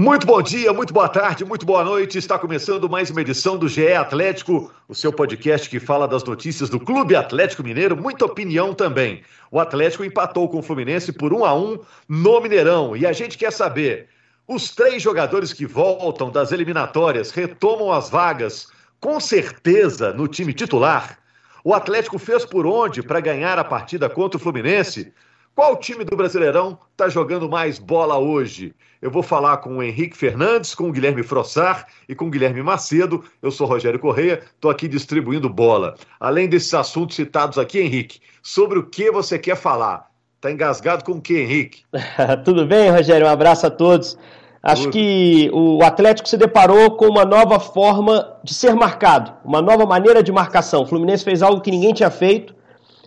Muito bom dia, muito boa tarde, muito boa noite. Está começando mais uma edição do GE Atlético, o seu podcast que fala das notícias do Clube Atlético Mineiro, muita opinião também. O Atlético empatou com o Fluminense por 1 a 1 no Mineirão e a gente quer saber: os três jogadores que voltam das eliminatórias retomam as vagas com certeza no time titular? O Atlético fez por onde para ganhar a partida contra o Fluminense? Qual time do Brasileirão está jogando mais bola hoje? Eu vou falar com o Henrique Fernandes, com o Guilherme Frossar e com o Guilherme Macedo. Eu sou Rogério Correia, estou aqui distribuindo bola. Além desses assuntos citados aqui, Henrique, sobre o que você quer falar? Está engasgado com o que, Henrique? Tudo bem, Rogério? Um abraço a todos. Acho Tudo. que o Atlético se deparou com uma nova forma de ser marcado, uma nova maneira de marcação. O Fluminense fez algo que ninguém tinha feito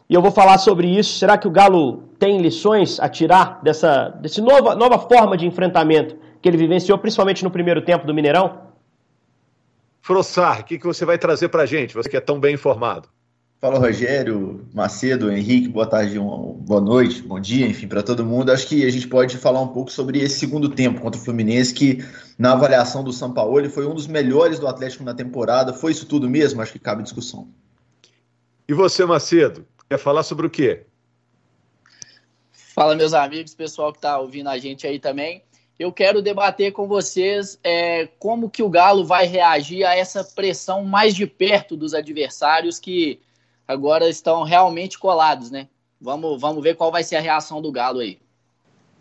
e eu vou falar sobre isso. Será que o Galo tem lições a tirar dessa desse nova, nova forma de enfrentamento que ele vivenciou, principalmente no primeiro tempo do Mineirão? Frossar, o que, que você vai trazer para a gente? Você que é tão bem informado. Fala Rogério, Macedo, Henrique, boa tarde, boa noite, bom dia, enfim, para todo mundo. Acho que a gente pode falar um pouco sobre esse segundo tempo contra o Fluminense, que na avaliação do São Paulo foi um dos melhores do Atlético na temporada. Foi isso tudo mesmo? Acho que cabe discussão. E você, Macedo, quer falar sobre o quê? Fala, meus amigos, pessoal que está ouvindo a gente aí também. Eu quero debater com vocês é, como que o Galo vai reagir a essa pressão mais de perto dos adversários que agora estão realmente colados, né? Vamos, vamos ver qual vai ser a reação do Galo aí.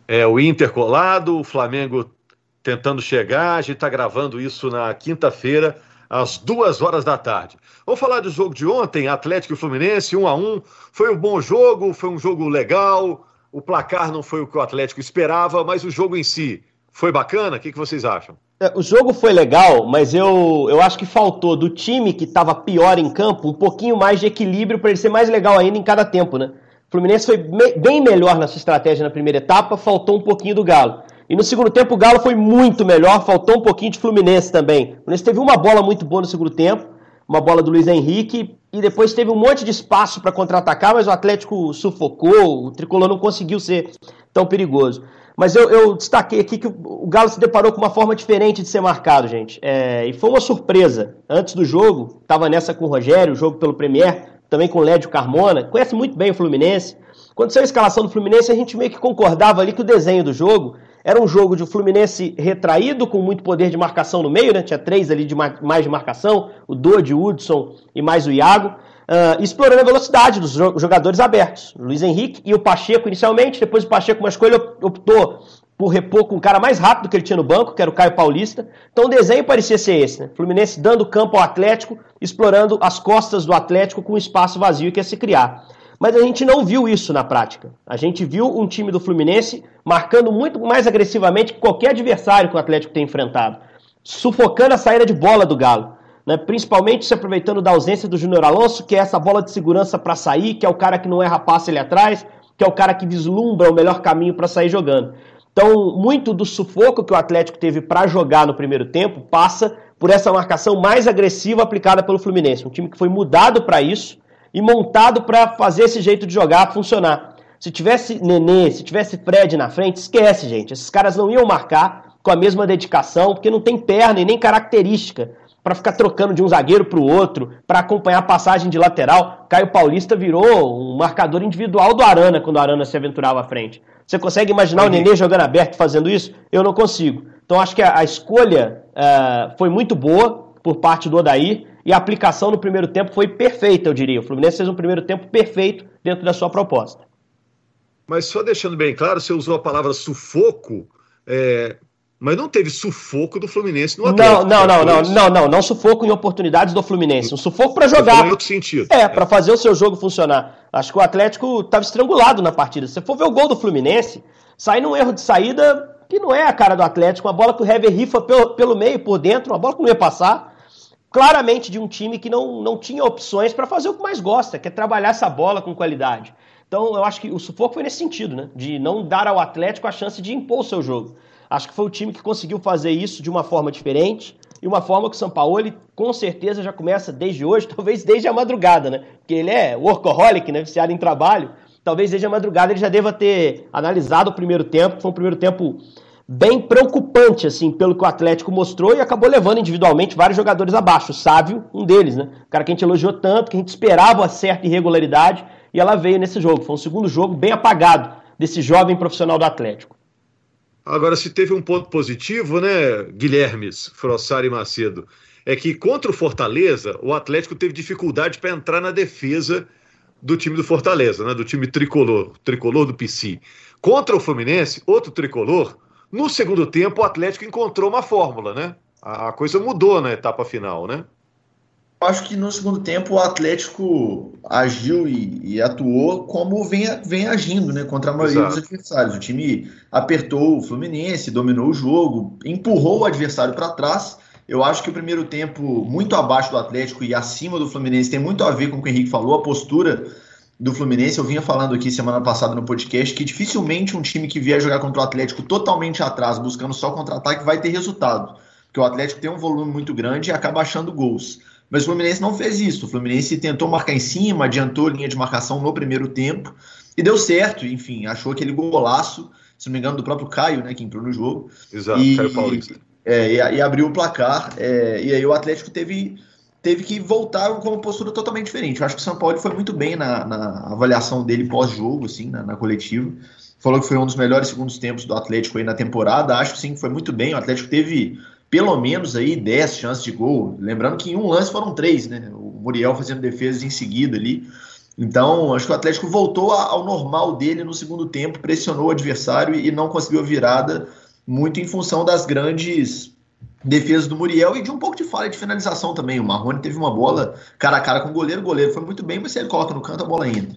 É, o Inter colado, o Flamengo tentando chegar, a gente está gravando isso na quinta-feira, às duas horas da tarde. Vamos falar do jogo de ontem, Atlético e Fluminense, um a um. Foi um bom jogo, foi um jogo legal, o placar não foi o que o Atlético esperava, mas o jogo em si foi bacana? O que, que vocês acham? É, o jogo foi legal, mas eu, eu acho que faltou do time que estava pior em campo um pouquinho mais de equilíbrio para ele ser mais legal ainda em cada tempo, né? O Fluminense foi me bem melhor na sua estratégia na primeira etapa, faltou um pouquinho do Galo. E no segundo tempo o Galo foi muito melhor, faltou um pouquinho de Fluminense também. O Fluminense teve uma bola muito boa no segundo tempo, uma bola do Luiz Henrique, e depois teve um monte de espaço para contra-atacar, mas o Atlético sufocou, o Tricolor não conseguiu ser tão perigoso. Mas eu, eu destaquei aqui que o, Galo se deparou com uma forma diferente de ser marcado, gente. É, e foi uma surpresa. Antes do jogo, estava nessa com o Rogério, o jogo pelo Premier, também com o Lédio Carmona, conhece muito bem o Fluminense. Quando saiu a escalação do Fluminense, a gente meio que concordava ali que o desenho do jogo era um jogo de Fluminense retraído, com muito poder de marcação no meio, né? Tinha três ali de mais de marcação, o Dodi, o Hudson e mais o Iago. Uh, explorando a velocidade dos jogadores abertos. Luiz Henrique e o Pacheco inicialmente, depois o Pacheco, mas ele optou por repor com o cara mais rápido que ele tinha no banco, que era o Caio Paulista. Então o desenho parecia ser esse, né? Fluminense dando campo ao Atlético, explorando as costas do Atlético com espaço vazio que ia se criar. Mas a gente não viu isso na prática. A gente viu um time do Fluminense marcando muito mais agressivamente que qualquer adversário que o Atlético tem enfrentado, sufocando a saída de bola do Galo. Né? Principalmente se aproveitando da ausência do Júnior Alonso, que é essa bola de segurança para sair, que é o cara que não erra passe ali atrás, que é o cara que vislumbra o melhor caminho para sair jogando. Então, muito do sufoco que o Atlético teve para jogar no primeiro tempo passa por essa marcação mais agressiva aplicada pelo Fluminense. Um time que foi mudado para isso, e montado para fazer esse jeito de jogar funcionar. Se tivesse Nenê, se tivesse Fred na frente, esquece, gente. Esses caras não iam marcar com a mesma dedicação, porque não tem perna e nem característica para ficar trocando de um zagueiro para o outro, para acompanhar a passagem de lateral. Caio Paulista virou um marcador individual do Arana quando o Arana se aventurava à frente. Você consegue imaginar o Nenê jogando aberto fazendo isso? Eu não consigo. Então acho que a, a escolha uh, foi muito boa por parte do Odair e a aplicação no primeiro tempo foi perfeita, eu diria. O Fluminense fez um primeiro tempo perfeito dentro da sua proposta. Mas só deixando bem claro, você usou a palavra sufoco, é... mas não teve sufoco do Fluminense no Atlético. Não, não, não, não, não, não, não sufoco em oportunidades do Fluminense, um sufoco para jogar. Em outro sentido. É, para fazer o seu jogo funcionar. Acho que o Atlético estava estrangulado na partida. Se você for ver o gol do Fluminense, sai num erro de saída que não é a cara do Atlético, uma bola que o Hever rifa pelo, pelo meio, por dentro, uma bola que não ia passar claramente de um time que não, não tinha opções para fazer o que mais gosta, que é trabalhar essa bola com qualidade. Então eu acho que o sufoco foi nesse sentido, né? De não dar ao Atlético a chance de impor o seu jogo. Acho que foi o time que conseguiu fazer isso de uma forma diferente e uma forma que o São Paulo ele, com certeza já começa desde hoje, talvez desde a madrugada, né? Porque ele é workaholic, né? Viciado em trabalho. Talvez desde a madrugada ele já deva ter analisado o primeiro tempo, foi um primeiro tempo bem preocupante, assim, pelo que o Atlético mostrou e acabou levando individualmente vários jogadores abaixo. O Sávio, um deles, né? O cara que a gente elogiou tanto, que a gente esperava certa irregularidade e ela veio nesse jogo. Foi um segundo jogo bem apagado desse jovem profissional do Atlético. Agora, se teve um ponto positivo, né, Guilhermes, Frossari e Macedo, é que contra o Fortaleza, o Atlético teve dificuldade para entrar na defesa do time do Fortaleza, né, do time tricolor, tricolor do PC. Contra o Fluminense, outro tricolor, no segundo tempo o Atlético encontrou uma fórmula, né? A coisa mudou na etapa final, né? acho que no segundo tempo o Atlético agiu e, e, atuou como vem, vem agindo né, contra a maioria Exato. dos adversários. O time apertou o Fluminense, dominou o jogo, empurrou o adversário para trás. Eu acho que o primeiro tempo, muito abaixo do Atlético e acima do Fluminense, tem muito a ver com o que o Henrique falou, a postura do Fluminense. Eu vinha falando aqui semana passada no podcast que dificilmente um time que vier jogar contra o Atlético totalmente atrás, buscando só contra-ataque, vai ter resultado. Porque o Atlético tem um volume muito grande e acaba achando gols. Mas o Fluminense não fez isso. O Fluminense tentou marcar em cima, adiantou linha de marcação no primeiro tempo e deu certo. Enfim, achou aquele golaço, se não me engano, do próprio Caio, né, que entrou no jogo. Exato, e, Caio Paulista. É, e, e, abriu o placar. É, e aí o Atlético teve, teve que voltar com uma postura totalmente diferente. Eu acho que o São Paulo foi muito bem na, na avaliação dele pós-jogo, assim, na, na coletiva. Falou que foi um dos melhores segundos tempos do Atlético aí na temporada. Acho que sim, foi muito bem. O Atlético teve pelo menos aí 10 chances de gol. Lembrando que em um lance foram três, né? O Muriel fazendo defesas em seguida ali. Então, acho que o Atlético voltou ao normal dele no segundo tempo, pressionou o adversário e não conseguiu a virada, muito em função das grandes defesas do Muriel e de um pouco de falha de finalização também. O Marrone teve uma bola cara a cara com o goleiro, o goleiro foi muito bem, mas se ele coloca no canto, a bola entra.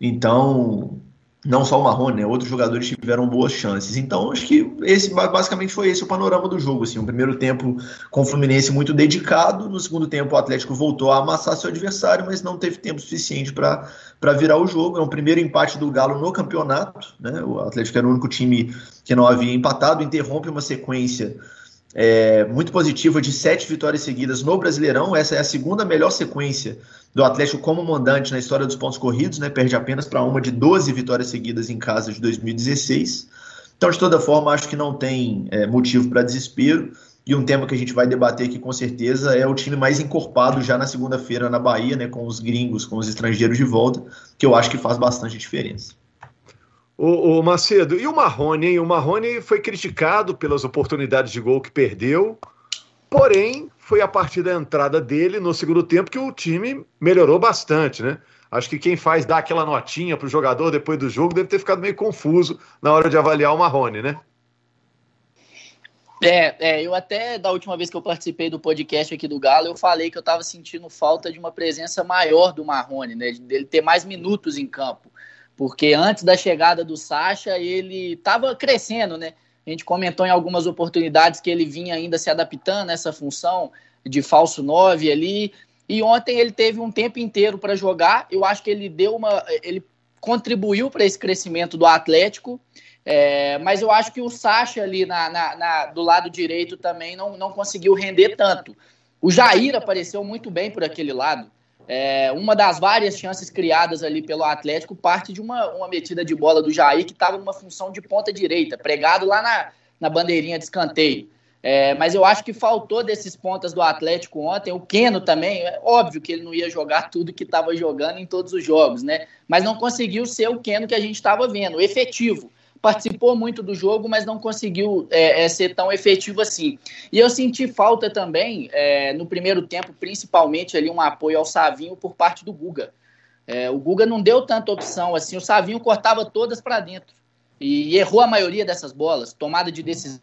Então, não só o Marrone, né? Outros jogadores tiveram boas chances. Então, acho que esse basicamente foi esse o panorama do jogo. Assim, o primeiro tempo com o Fluminense muito dedicado, no segundo tempo o Atlético voltou a amassar seu adversário, mas não teve tempo suficiente para virar o jogo. É um primeiro empate do Galo no campeonato. Né? O Atlético era o único time que não havia empatado, interrompe uma sequência é, muito positiva de sete vitórias seguidas no Brasileirão. Essa é a segunda melhor sequência do Atlético como mandante na história dos pontos corridos, né? Perde apenas para uma de 12 vitórias seguidas em casa de 2016. Então, de toda forma, acho que não tem é, motivo para desespero. E um tema que a gente vai debater aqui com certeza é o time mais encorpado já na segunda-feira na Bahia, né? Com os gringos, com os estrangeiros de volta, que eu acho que faz bastante diferença. O, o, Macedo, e o Marrone, hein? O Marrone foi criticado pelas oportunidades de gol que perdeu, porém foi a partir da entrada dele no segundo tempo que o time melhorou bastante, né? Acho que quem faz dar aquela notinha pro jogador depois do jogo deve ter ficado meio confuso na hora de avaliar o Marrone, né? É, é, eu até da última vez que eu participei do podcast aqui do Galo, eu falei que eu estava sentindo falta de uma presença maior do Marrone, né? Dele ter mais minutos em campo porque antes da chegada do Sacha ele estava crescendo, né? A gente comentou em algumas oportunidades que ele vinha ainda se adaptando a essa função de falso 9 ali. E ontem ele teve um tempo inteiro para jogar. Eu acho que ele deu uma. ele contribuiu para esse crescimento do Atlético. É, mas eu acho que o Sacha ali na, na, na, do lado direito também não, não conseguiu render tanto. O Jair apareceu muito bem por aquele lado. É, uma das várias chances criadas ali pelo Atlético parte de uma, uma metida de bola do Jair que estava numa função de ponta direita, pregado lá na, na bandeirinha de escanteio. É, mas eu acho que faltou desses pontas do Atlético ontem. O Keno também, é óbvio que ele não ia jogar tudo que estava jogando em todos os jogos, né? Mas não conseguiu ser o Keno que a gente estava vendo, efetivo participou muito do jogo, mas não conseguiu é, é, ser tão efetivo assim. E eu senti falta também, é, no primeiro tempo, principalmente ali um apoio ao Savinho por parte do Guga. É, o Guga não deu tanta opção assim, o Savinho cortava todas para dentro e errou a maioria dessas bolas, tomada de decisão.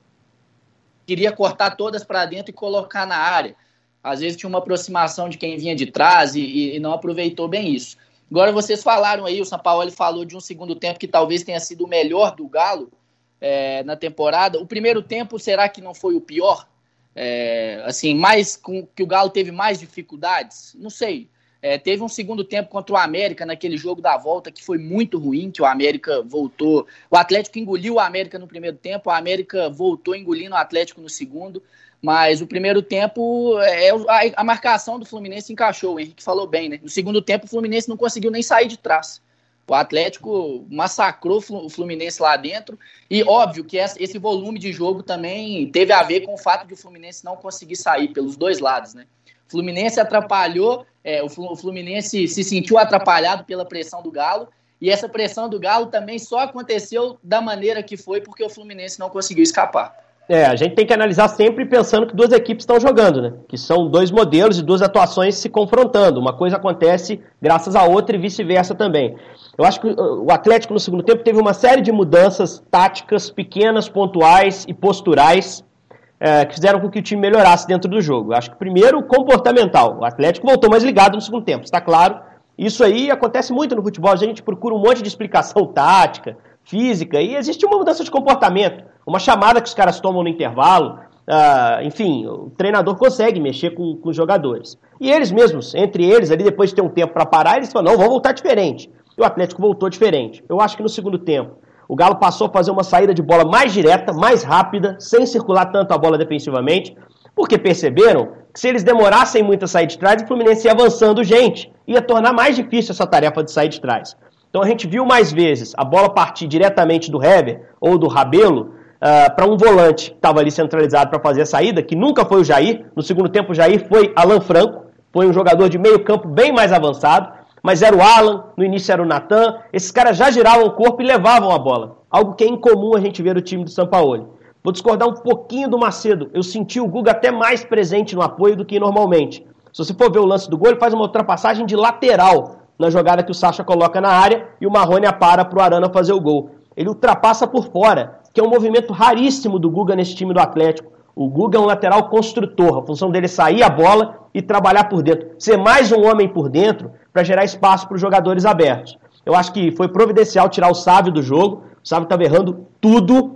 Queria cortar todas para dentro e colocar na área. Às vezes tinha uma aproximação de quem vinha de trás e, e não aproveitou bem isso. Agora vocês falaram aí, o São Paulo falou de um segundo tempo que talvez tenha sido o melhor do Galo é, na temporada. O primeiro tempo, será que não foi o pior? É, assim, mais com, que o Galo teve mais dificuldades? Não sei. É, teve um segundo tempo contra o América naquele jogo da volta que foi muito ruim, que o América voltou. O Atlético engoliu o América no primeiro tempo, o América voltou engolindo o Atlético no segundo. Mas o primeiro tempo, é, a, a, marcação do Fluminense encaixou. O Henrique falou bem, né? No segundo tempo, o Fluminense não conseguiu nem sair de trás. O Atlético massacrou o Fluminense lá dentro. E óbvio que esse volume de jogo também teve a ver com o fato de o Fluminense não conseguir sair pelos dois lados, né? O Fluminense atrapalhou, é, o Fluminense se sentiu atrapalhado pela pressão do Galo. E essa pressão do Galo também só aconteceu da maneira que foi porque o Fluminense não conseguiu escapar. É, a gente tem que analisar sempre pensando que duas equipes estão jogando, né? Que são dois modelos e duas atuações se confrontando. Uma coisa acontece graças à outra e vice-versa também. Eu acho que o Atlético no segundo tempo teve uma série de mudanças táticas, pequenas, pontuais e posturais, é, que fizeram com que o time melhorasse dentro do jogo. Eu acho que primeiro, comportamental. O Atlético voltou mais ligado no segundo tempo, está claro. Isso aí acontece muito no futebol. A gente procura um monte de explicação tática, física, e existe uma mudança de comportamento, uma chamada que os caras tomam no intervalo. Uh, enfim, o treinador consegue mexer com, com, os jogadores. E eles mesmos, entre eles, ali depois de ter um tempo para parar, eles falam: não, vamos voltar diferente. E o Atlético voltou diferente. Eu acho que no segundo tempo, o Galo passou a fazer uma saída de bola mais direta, mais rápida, sem circular tanto a bola defensivamente, porque perceberam que se eles demorassem muito a sair de trás, o Fluminense ia avançando gente, ia tornar mais difícil essa tarefa de sair de trás. Então a gente viu mais vezes a bola partir diretamente do Hever ou do Rabelo uh, ah, para um volante que estava ali centralizado para fazer a saída, que nunca foi o Jair. No segundo tempo, o Jair foi Alan Franco, foi um jogador de meio campo bem mais avançado, mas era o Alan, no início era o Natan. Esses caras já giravam o corpo e levavam a bola. Algo que é incomum a gente ver no time do São Paulo. Vou discordar um pouquinho do Macedo. Eu senti o Guga até mais presente no apoio do que normalmente. Se você for ver o lance do gol, ele faz uma ultrapassagem de lateral na jogada que o Sacha coloca na área e o Marrone apara para o Arana fazer o gol. Ele ultrapassa por fora, que é um movimento raríssimo do Guga nesse time do Atlético. O Guga é um lateral construtor, a função dele é sair a bola e trabalhar por dentro, ser mais um homem por dentro para gerar espaço para os jogadores abertos. Eu acho que foi providencial tirar o Sávio do jogo, o Sávio estava errando tudo,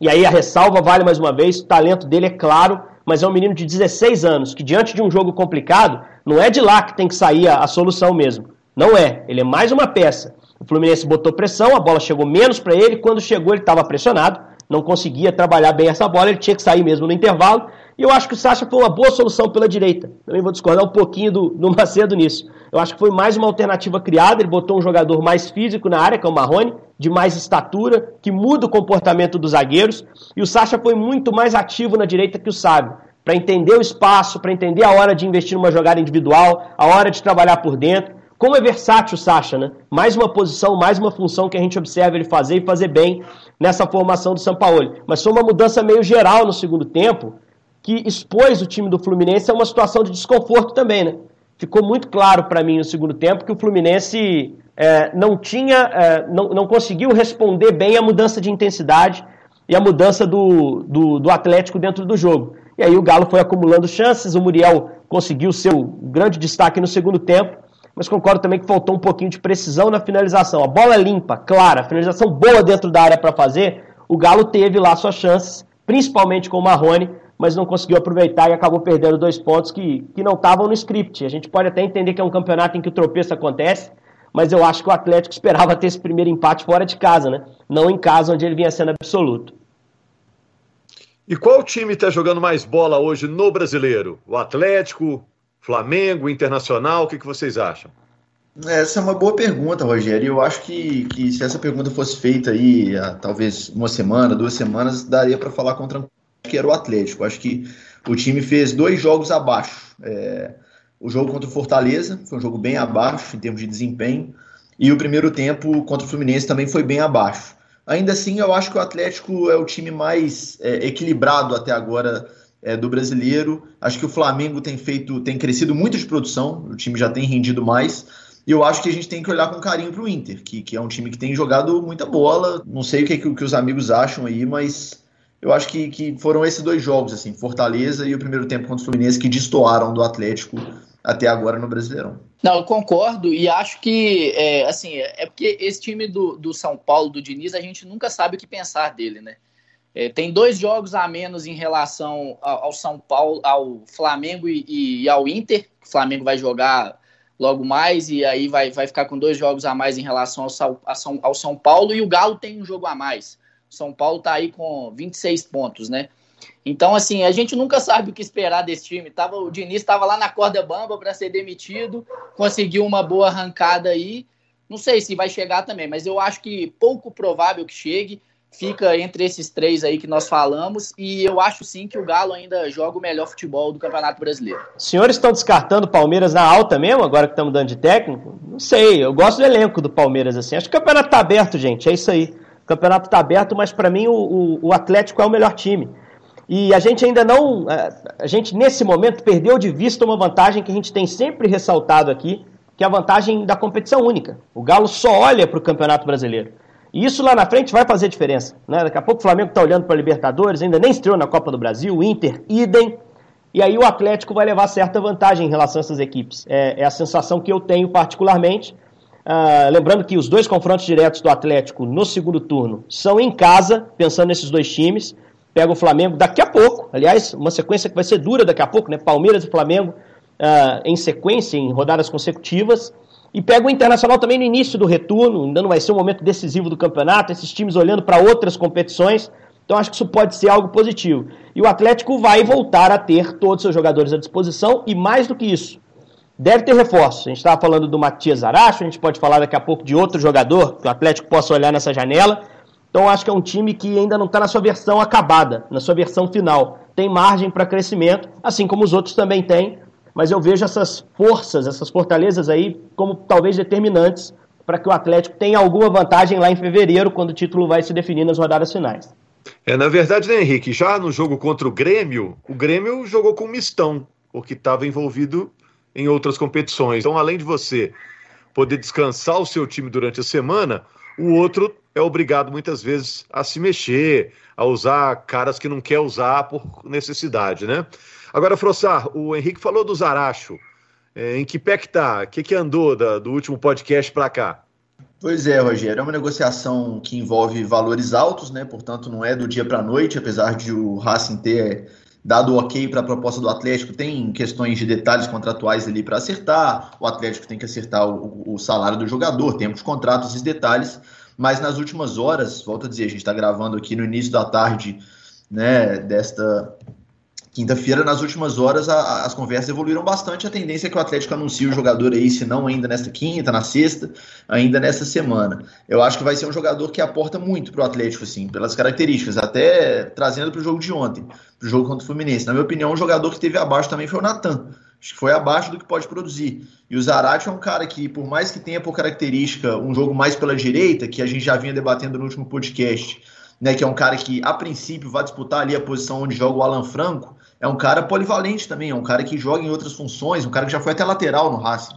e aí a ressalva vale mais uma vez, o talento dele é claro, mas é um menino de 16 anos, que diante de um jogo complicado, não é de lá que tem que sair a, a solução mesmo. Não é, ele é mais uma peça. O Fluminense botou pressão, a bola chegou menos para ele, quando chegou ele estava pressionado, não conseguia trabalhar bem essa bola, ele tinha que sair mesmo no intervalo. E eu acho que o Sacha foi uma boa solução pela direita. Também vou discordar um pouquinho do, do Macedo nisso. Eu acho que foi mais uma alternativa criada. Ele botou um jogador mais físico na área, que é o Marrone, de mais estatura, que muda o comportamento dos zagueiros. E o Sacha foi muito mais ativo na direita que o Sábio para entender o espaço, para entender a hora de investir numa jogada individual, a hora de trabalhar por dentro. Como é versátil o Sacha, né? Mais uma posição, mais uma função que a gente observa ele fazer e fazer bem nessa formação do São Paulo. Mas foi uma mudança meio geral no segundo tempo, que expôs o time do Fluminense a uma situação de desconforto também, né? Ficou muito claro para mim no segundo tempo que o Fluminense é, não tinha, é, não, não conseguiu responder bem à mudança de intensidade e à mudança do, do, do Atlético dentro do jogo. E aí o Galo foi acumulando chances, o Muriel conseguiu seu grande destaque no segundo tempo, mas concordo também que faltou um pouquinho de precisão na finalização. A bola é limpa, clara, finalização boa dentro da área para fazer. O Galo teve lá suas chances, principalmente com o Marrone, mas não conseguiu aproveitar e acabou perdendo dois pontos que, que não estavam no script. A gente pode até entender que é um campeonato em que o tropeço acontece, mas eu acho que o Atlético esperava ter esse primeiro empate fora de casa, né? Não em casa, onde ele vinha sendo absoluto. E qual time está jogando mais bola hoje no brasileiro? O Atlético, Flamengo, Internacional, o que, que vocês acham? Essa é uma boa pergunta, Rogério. Eu acho que, que se essa pergunta fosse feita aí há talvez uma semana, duas semanas, daria para falar com tranquilidade que era o Atlético. Acho que o time fez dois jogos abaixo. É, o jogo contra o Fortaleza foi um jogo bem abaixo em termos de desempenho. E o primeiro tempo contra o Fluminense também foi bem abaixo. Ainda assim, eu acho que o Atlético é o time mais é, equilibrado até agora é, do brasileiro. Acho que o Flamengo tem feito, tem crescido muito de produção, o time já tem rendido mais. E eu acho que a gente tem que olhar com carinho para o Inter, que, que é um time que tem jogado muita bola. Não sei o que, que, os amigos acham aí, mas eu acho que, que foram esses dois jogos, assim, Fortaleza e o primeiro tempo contra o Fluminense, que destoaram do Atlético até agora no Brasileirão. Não, eu concordo e acho que, é, assim, é porque esse time do, do São Paulo, do Diniz, a gente nunca sabe o que pensar dele, né? É, tem dois jogos a menos em relação ao, ao São Paulo, ao Flamengo e, e, ao Inter. O Flamengo vai jogar logo mais e aí vai, vai ficar com dois jogos a mais em relação ao, ao, ao São Paulo e o Galo tem um jogo a mais. O São Paulo está aí com 26 pontos, né? Então, assim, a gente nunca sabe o que esperar desse time. Tava, o Diniz estava lá na corda bamba para ser demitido, conseguiu uma boa arrancada aí Não sei se vai chegar também, mas eu acho que pouco provável que chegue. Fica entre esses três aí que nós falamos. E eu acho sim que o Galo ainda joga o melhor futebol do Campeonato Brasileiro. Os senhores estão descartando o Palmeiras na alta mesmo, agora que estamos dando de técnico? Não sei, eu gosto do elenco do Palmeiras assim. Acho que o campeonato está aberto, gente. É isso aí. O campeonato está aberto, mas para mim o, o, o Atlético é o melhor time. E a gente ainda não. É, a gente, nesse momento, perdeu de vista uma vantagem que a gente tem sempre ressaltado aqui, que é a vantagem da competição única. O Galo só olha para o Campeonato Brasileiro. E isso lá na frente vai fazer diferença. Né? Daqui a pouco o Flamengo está olhando para a Libertadores, ainda nem estreou na Copa do Brasil, Inter, idem. E aí o Atlético vai levar certa vantagem em relação a essas equipes. É, é a sensação que eu tenho particularmente. Uh, lembrando que os dois confrontos diretos do Atlético no segundo turno são em casa, pensando nesses dois times pega o Flamengo daqui a pouco. Aliás, uma sequência que vai ser dura daqui a pouco, né? Palmeiras e Flamengo uh, em sequência, em rodadas consecutivas. E pega o Internacional também no início do retorno, ainda não vai ser um momento decisivo do campeonato, esses times olhando para outras competições. Então acho que isso pode ser algo positivo. E o Atlético vai voltar a ter todos os seus jogadores à disposição e mais do que isso, deve ter reforço. A gente estava falando do Matias Aracho, a gente pode falar daqui a pouco de outro jogador que o Atlético possa olhar nessa janela. Então acho que é um time que ainda não está na sua versão acabada, na sua versão final. Tem margem para crescimento, assim como os outros também têm, mas eu vejo essas forças, essas fortalezas aí como talvez determinantes para que o Atlético tenha alguma vantagem lá em fevereiro, quando o título vai se definir nas rodadas finais. É, na verdade, né, Henrique, já no jogo contra o Grêmio, o Grêmio jogou com mistão, porque estava envolvido em outras competições. Então, além de você poder descansar o seu time durante a semana, o outro é obrigado muitas vezes a se mexer, a usar caras que não quer usar por necessidade, né? Agora, Frossar, o Henrique falou do Zaracho. É, em que pé que tá? O que, que andou da, do último podcast para cá? Pois é, Rogério, é uma negociação que envolve valores altos, né? Portanto, não é do dia para noite, apesar de o Racing ter dado ok para a proposta do Atlético, tem questões de detalhes contratuais ali para acertar. O Atlético tem que acertar o, o salário do jogador, temos contratos e detalhes mas nas últimas horas, volto a dizer, a gente está gravando aqui no início da tarde né, desta quinta-feira, nas últimas horas a, a, as conversas evoluíram bastante. A tendência é que o Atlético anuncie o jogador aí, se não ainda nesta quinta, na sexta, ainda nesta semana. Eu acho que vai ser um jogador que aporta muito para o Atlético, assim, pelas características, até trazendo para o jogo de ontem, para o jogo contra o Fluminense. Na minha opinião, um jogador que teve abaixo também foi o Natan. Acho que foi abaixo do que pode produzir. E o Zarate é um cara que, por mais que tenha por característica um jogo mais pela direita, que a gente já vinha debatendo no último podcast, né, que é um cara que, a princípio, vai disputar ali a posição onde joga o Alan Franco, é um cara polivalente também, é um cara que joga em outras funções, um cara que já foi até lateral no Racing.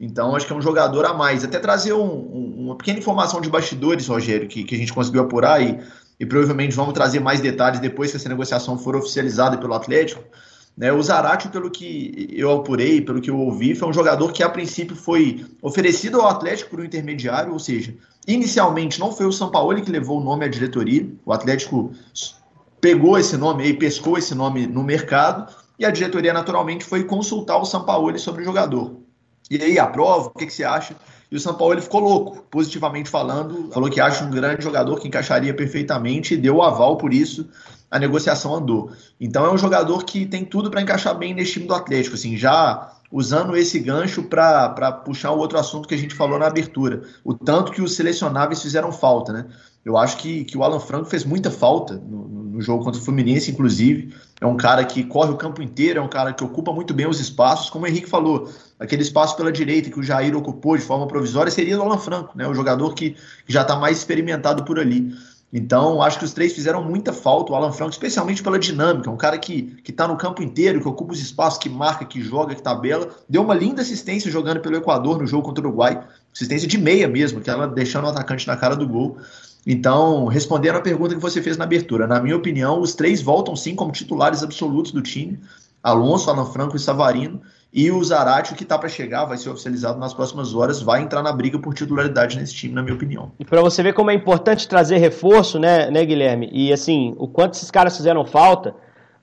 Então, acho que é um jogador a mais. Até trazer um, um, uma pequena informação de bastidores, Rogério, que, que a gente conseguiu apurar e, e provavelmente vamos trazer mais detalhes depois que essa negociação for oficializada pelo Atlético. Né, o Zarate, pelo que eu apurei, pelo que eu ouvi, foi um jogador que a princípio foi oferecido ao Atlético por um intermediário, ou seja, inicialmente não foi o São Paulo que levou o nome à diretoria, o Atlético pegou esse nome e pescou esse nome no mercado, e a diretoria naturalmente foi consultar o São Paulo sobre o jogador. E aí, aprova, o que, que você acha? E o São Paulo ficou louco, positivamente falando, falou que acha um grande jogador que encaixaria perfeitamente e deu o aval por isso a negociação andou. Então é um jogador que tem tudo para encaixar bem nesse time do Atlético, assim, já usando esse gancho para puxar o outro assunto que a gente falou na abertura, o tanto que os selecionáveis fizeram falta, né? Eu acho que, que o Alan Franco fez muita falta no, no jogo contra o Fluminense, inclusive. É um cara que corre o campo inteiro, é um cara que ocupa muito bem os espaços, como o Henrique falou, aquele espaço pela direita que o Jair ocupou de forma provisória seria do Alan Franco, né? O jogador que, já está mais experimentado por ali. Então, acho que os três fizeram muita falta. O Alan Franco, especialmente pela dinâmica, um cara que está no campo inteiro, que ocupa os espaços, que marca, que joga, que tabela. Deu uma linda assistência jogando pelo Equador no jogo contra o Uruguai. Assistência de meia mesmo, que ela deixando o atacante na cara do gol. Então, respondendo a pergunta que você fez na abertura, na minha opinião, os três voltam sim como titulares absolutos do time. Alonso, Alan Franco e Savarino. E o Zarate, que está para chegar, vai ser oficializado nas próximas horas, vai entrar na briga por titularidade nesse time, na minha opinião. E para você ver como é importante trazer reforço, né, né, Guilherme? E assim, o quanto esses caras fizeram falta.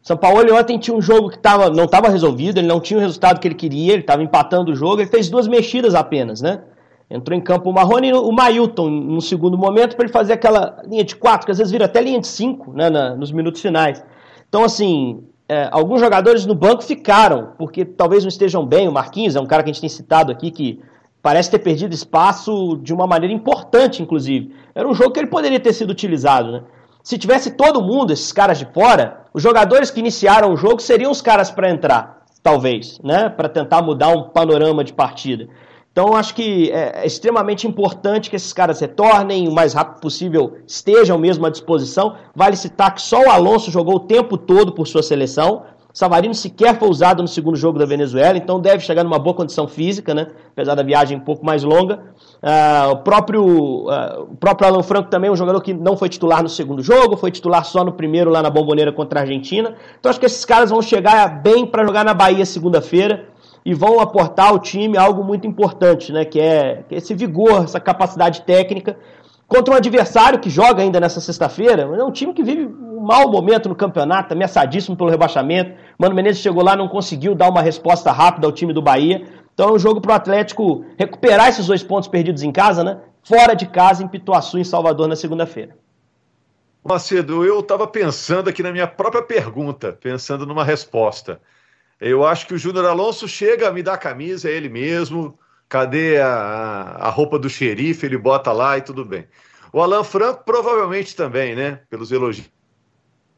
São Paulo ontem tinha um jogo que tava, não estava resolvido, ele não tinha o resultado que ele queria, ele estava empatando o jogo, ele fez duas mexidas apenas, né? Entrou em campo o Marrone e o Mailton no segundo momento para ele fazer aquela linha de quatro, que às vezes vira até linha de cinco, né, na, nos minutos finais. Então, assim, é, alguns jogadores no banco ficaram, porque talvez não estejam bem. O Marquinhos é um cara que a gente tem citado aqui que parece ter perdido espaço de uma maneira importante, inclusive. Era um jogo que ele poderia ter sido utilizado, né? Se tivesse todo mundo, esses caras de fora, os jogadores que iniciaram o jogo seriam os caras para entrar, talvez, né? Para tentar mudar um panorama de partida. Então, acho que é, é extremamente importante que esses caras retornem o mais rápido possível, estejam mesmo à disposição. Vale citar que só o Alonso jogou o tempo todo por sua seleção. Savarino sequer foi usado no segundo jogo da Venezuela, então deve chegar numa boa condição física, né? apesar da viagem um pouco mais longa. Uh, o, próprio, uh, o próprio Alan Franco também é um jogador que não foi titular no segundo jogo, foi titular só no primeiro lá na Bomboneira contra a Argentina. Então acho que esses caras vão chegar bem para jogar na Bahia segunda-feira e vão aportar ao time algo muito importante, né? que, é, que é esse vigor, essa capacidade técnica contra um adversário que joga ainda nessa sexta-feira, é um time que vive um mau momento no campeonato, ameaçadíssimo pelo rebaixamento. Mano Menezes chegou lá, não conseguiu dar uma resposta rápida ao time do Bahia. Então é um jogo para o Atlético recuperar esses dois pontos perdidos em casa, né? Fora de casa, em Pituaçu, em Salvador, na segunda-feira. Macedo, eu estava pensando aqui na minha própria pergunta, pensando numa resposta. Eu acho que o Júnior Alonso chega a me dar a camisa, é ele mesmo, Cadê a, a roupa do xerife? Ele bota lá e tudo bem. O Alan Franco provavelmente também, né? Pelos elogios.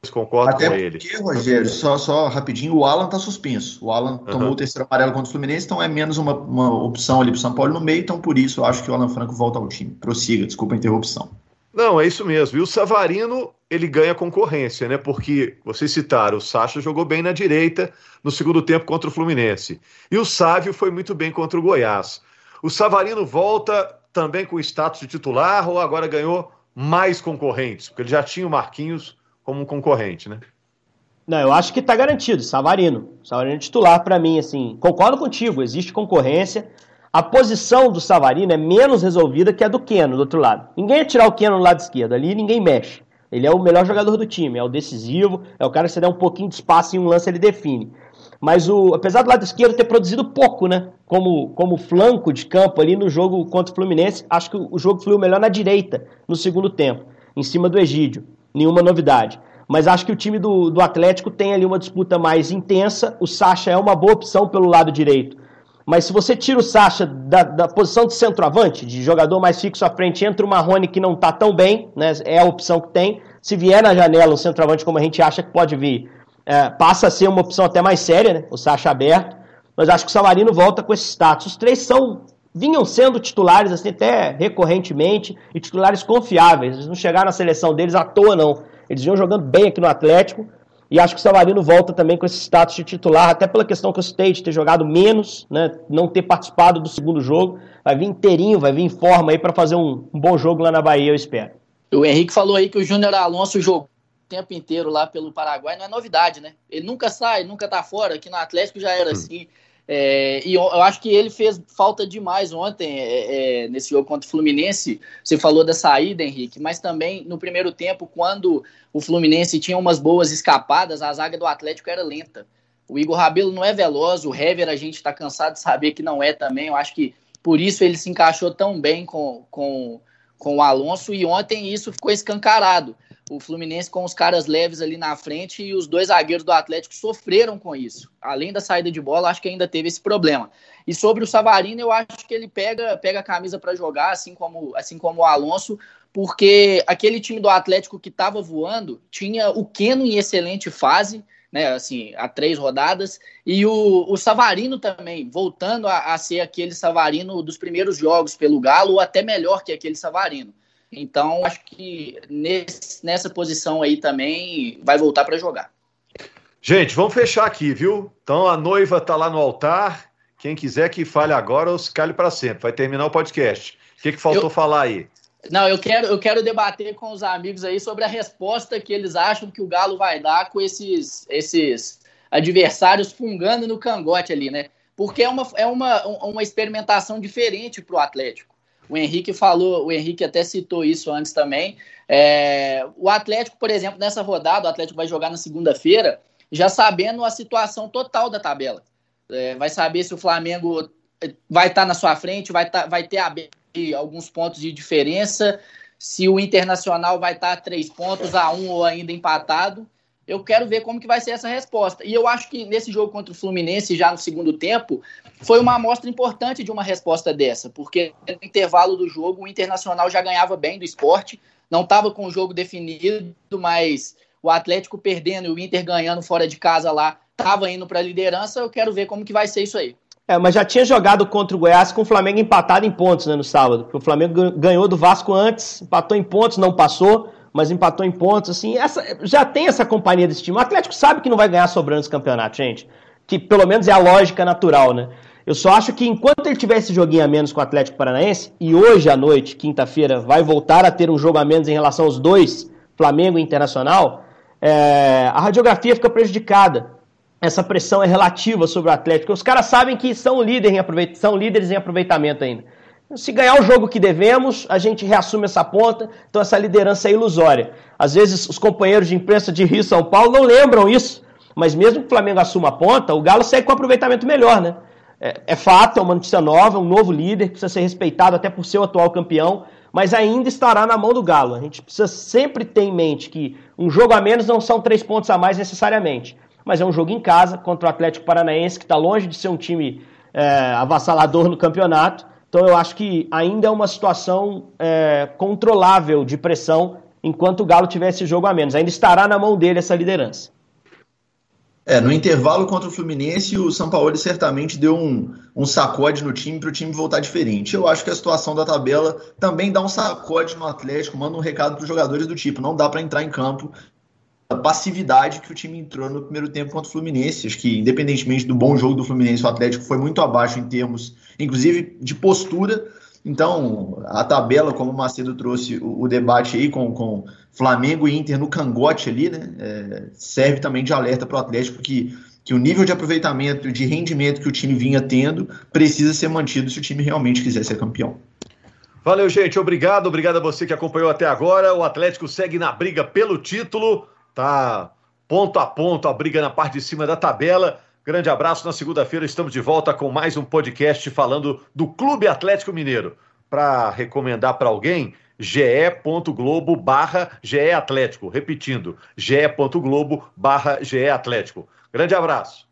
Concordo Até com ele. Porque, Rogério, só, só rapidinho, o Alan tá suspenso. O Alan uhum. tomou o terceiro amarelo contra o Fluminense, então é menos uma, uma opção ali pro São Paulo no meio, então por isso eu acho que o Alan Franco volta ao time. Prossiga, desculpa a interrupção. Não, é isso mesmo. E o Savarino, ele ganha concorrência, né? Porque vocês citaram, o Sacha jogou bem na direita no segundo tempo contra o Fluminense. E o Sávio foi muito bem contra o Goiás. O Savarino volta também com o status de titular ou agora ganhou mais concorrentes? Porque ele já tinha o Marquinhos como um concorrente, né? Não, eu acho que está garantido, Savarino. Savarino é titular para mim, assim. Concordo contigo, existe concorrência. A posição do Savarino é menos resolvida que a do Keno, do outro lado. Ninguém ia tirar o Keno no lado esquerdo, ali ninguém mexe. Ele é o melhor jogador do time, é o decisivo, é o cara que você der um pouquinho de espaço em um lance ele define. Mas o, apesar do lado esquerdo ter produzido pouco, né? Como, como flanco de campo ali no jogo contra o Fluminense, acho que o jogo fluiu melhor na direita no segundo tempo, em cima do Egídio. Nenhuma novidade. Mas acho que o time do, do Atlético tem ali uma disputa mais intensa. O Sacha é uma boa opção pelo lado direito. Mas se você tira o Sacha da, da, posição de centroavante, de jogador mais fixo à frente, entra o Marrone que não está tão bem, né? É a opção que tem. Se vier na janela um centroavante como a gente acha que pode vir, é, passa a ser uma opção até mais séria, né? O Sacha aberto. Mas acho que o Savarino volta com esse status. Os três são vinham sendo titulares assim até recorrentemente e titulares confiáveis. Eles não chegaram na seleção deles à toa não. Eles vinham jogando bem aqui no Atlético e acho que o Savarino volta também com esse status de titular, até pela questão que eu citei de ter jogado menos, né, não ter participado do segundo jogo. Vai vir inteirinho, vai vir em forma aí para fazer um, um, bom jogo lá na Bahia, eu espero. O Henrique falou aí que o Júnior Alonso jogou o tempo inteiro lá pelo Paraguai, não é novidade, né? Ele nunca sai, nunca tá fora, aqui no Atlético já era hum. assim. É, e eu, acho que ele fez falta demais ontem é, é, nesse jogo contra o Fluminense. Você falou da saída, Henrique, mas também no primeiro tempo, quando o Fluminense tinha umas boas escapadas, a zaga do Atlético era lenta. O Igor Rabelo não é veloz, o Hever a gente está cansado de saber que não é também. Eu acho que por isso ele se encaixou tão bem com, com, com o Alonso e ontem isso ficou escancarado o Fluminense com os caras leves ali na frente e os dois zagueiros do Atlético sofreram com isso. Além da saída de bola, acho que ainda teve esse problema. E sobre o Savarino, eu acho que ele pega, pega a camisa para jogar, assim como, assim como o Alonso, porque aquele time do Atlético que estava voando tinha o Keno em excelente fase, né, assim, há três rodadas, e o, o Savarino também, voltando a, a ser aquele Savarino dos primeiros jogos pelo Galo, ou até melhor que aquele Savarino. Então, acho que nesse, nessa posição aí também vai voltar para jogar. Gente, vamos fechar aqui, viu? Então a noiva está lá no altar. Quem quiser que fale agora ou se cale para sempre. Vai terminar o podcast. O que, que faltou eu... falar aí? Não, eu quero, eu quero debater com os amigos aí sobre a resposta que eles acham que o Galo vai dar com esses, esses adversários fungando no cangote ali, né? Porque é uma, é uma, uma experimentação diferente para o Atlético. O Henrique falou, o Henrique até citou isso antes também. É, o Atlético, por exemplo, nessa rodada, o Atlético vai jogar na segunda-feira, já sabendo a situação total da tabela. É, vai saber se o Flamengo vai estar tá na sua frente, vai, tá, vai ter alguns pontos de diferença, se o Internacional vai estar tá a três pontos a um ou ainda empatado. Eu quero ver como que vai ser essa resposta. E eu acho que nesse jogo contra o Fluminense, já no segundo tempo, foi uma amostra importante de uma resposta dessa, porque no intervalo do jogo o Internacional já ganhava bem do esporte, não estava com o jogo definido, mas o Atlético perdendo e o Inter ganhando fora de casa lá, estava indo para a liderança. Eu quero ver como que vai ser isso aí. É, mas já tinha jogado contra o Goiás com o Flamengo empatado em pontos né, no sábado. O Flamengo ganhou do Vasco antes, empatou em pontos, não passou, mas empatou em pontos. Assim, essa, já tem essa companhia desse time. O Atlético sabe que não vai ganhar sobrando esse campeonato, gente. Que pelo menos é a lógica natural, né? Eu só acho que enquanto ele tiver esse joguinho a menos com o Atlético Paranaense, e hoje à noite, quinta-feira, vai voltar a ter um jogo a menos em relação aos dois, Flamengo e Internacional, é, a radiografia fica prejudicada. Essa pressão é relativa sobre o Atlético. Os caras sabem que são, líder em são líderes em aproveitamento ainda. Se ganhar o jogo que devemos, a gente reassume essa ponta, então essa liderança é ilusória. Às vezes os companheiros de imprensa de Rio e São Paulo não lembram isso, mas mesmo que o Flamengo assuma a ponta, o Galo segue com aproveitamento melhor, né? É, é fato, é uma notícia nova, um novo líder, precisa ser respeitado até por ser o atual campeão, mas ainda estará na mão do Galo. A gente precisa sempre ter em mente que um jogo a menos não são três pontos a mais necessariamente, mas é um jogo em casa contra o Atlético Paranaense, que está longe de ser um time é, avassalador no campeonato. Então eu acho que ainda é uma situação é, controlável de pressão enquanto o Galo tiver esse jogo a menos. Ainda estará na mão dele essa liderança. É, no intervalo contra o Fluminense, o São Paulo certamente deu um, um sacode no time para o time voltar diferente. Eu acho que a situação da tabela também dá um sacode no Atlético, manda um recado para os jogadores do tipo: não dá para entrar em campo passividade que o time entrou no primeiro tempo contra o Fluminense. Acho que, independentemente do bom jogo do Fluminense, o Atlético foi muito abaixo em termos, inclusive, de postura. Então, a tabela, como o Macedo trouxe o, o debate aí com, com Flamengo e Inter no cangote ali, né? É, serve também de alerta para o Atlético que, que o nível de aproveitamento, de rendimento que o time vinha tendo, precisa ser mantido se o time realmente quiser ser campeão. Valeu, gente. Obrigado. Obrigado a você que acompanhou até agora. O Atlético segue na briga pelo título. Tá ponto a ponto a briga na parte de cima da tabela. Grande abraço. Na segunda-feira estamos de volta com mais um podcast falando do Clube Atlético Mineiro. Para recomendar para alguém, ge.globo barra Atlético. Repetindo, ge.globo barra Atlético. Grande abraço.